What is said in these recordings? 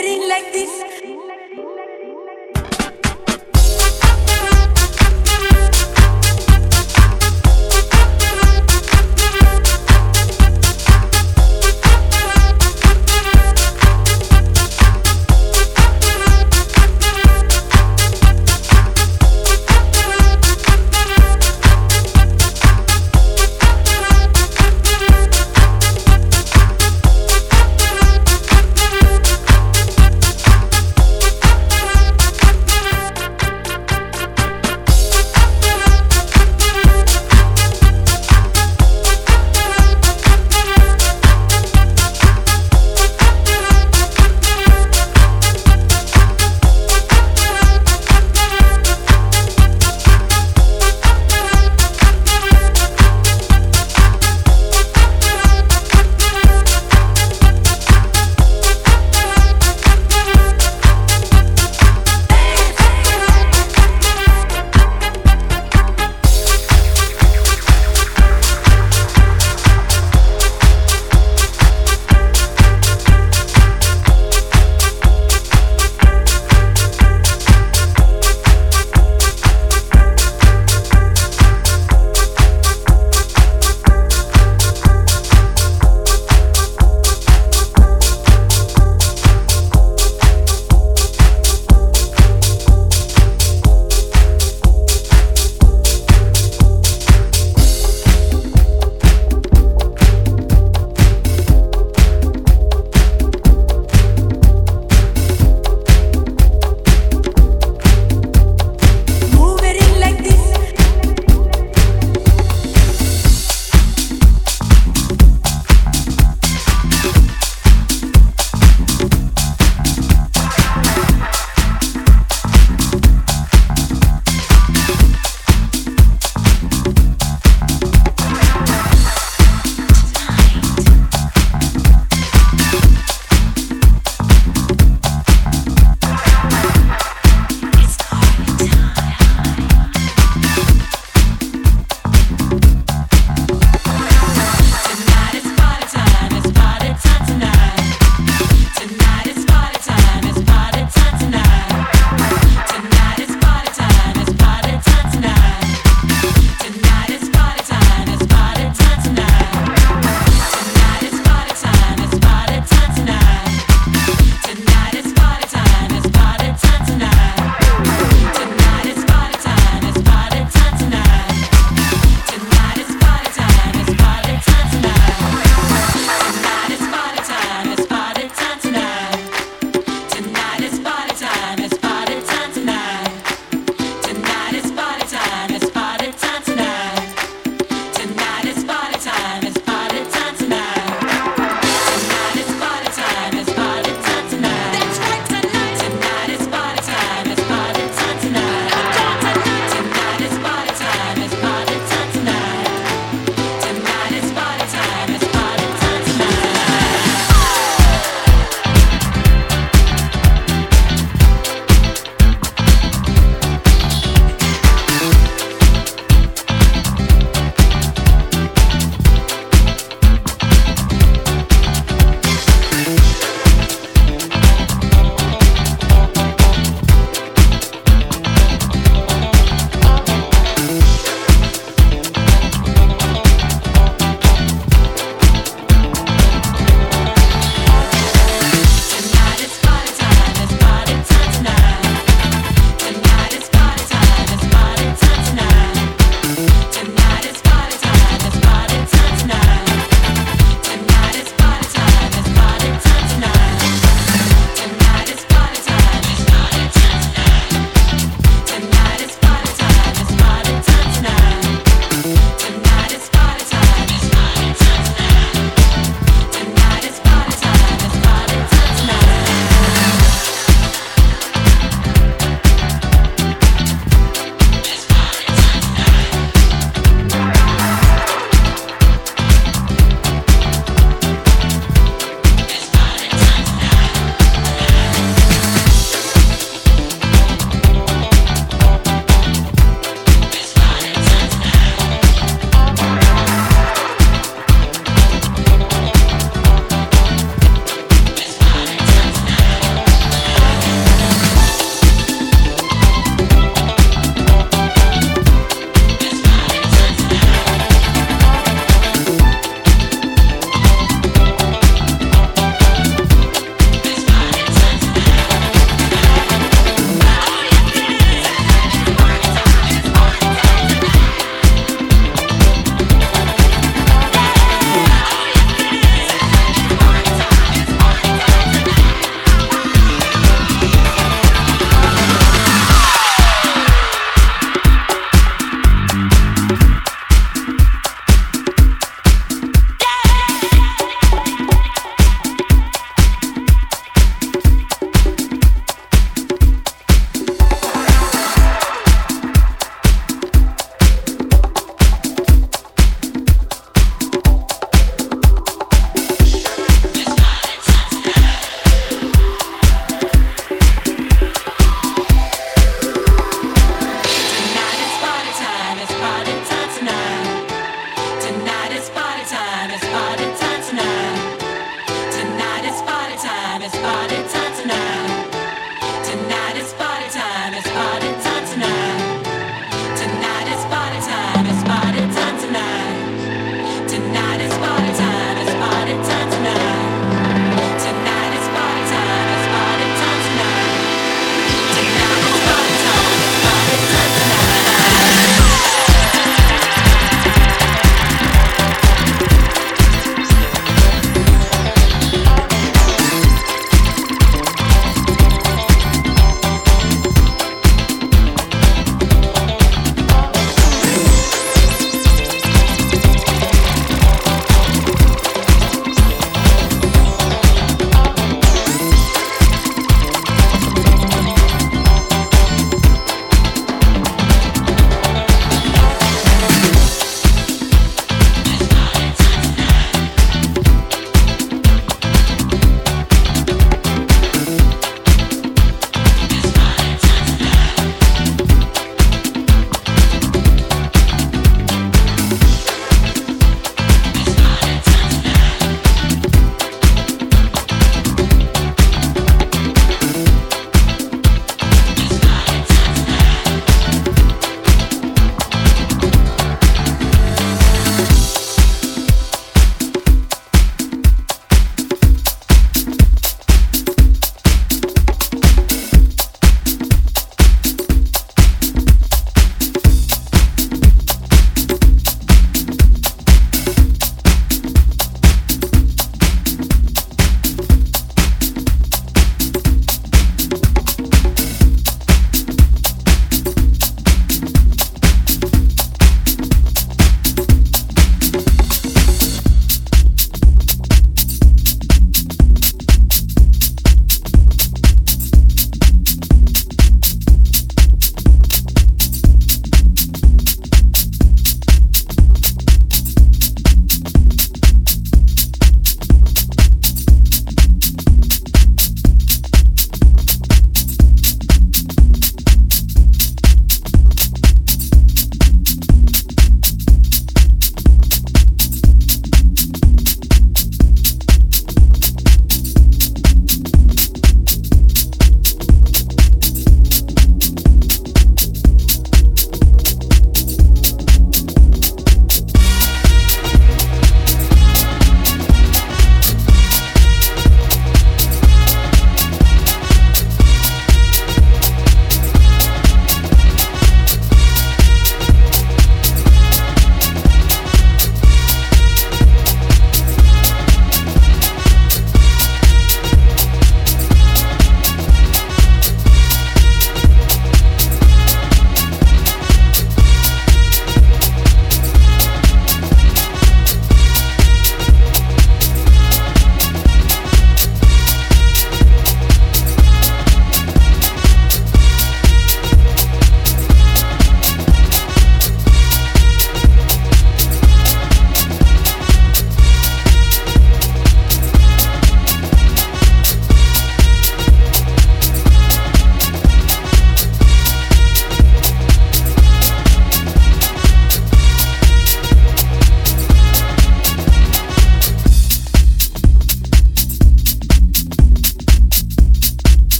getting like this.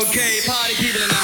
Okay, party people in the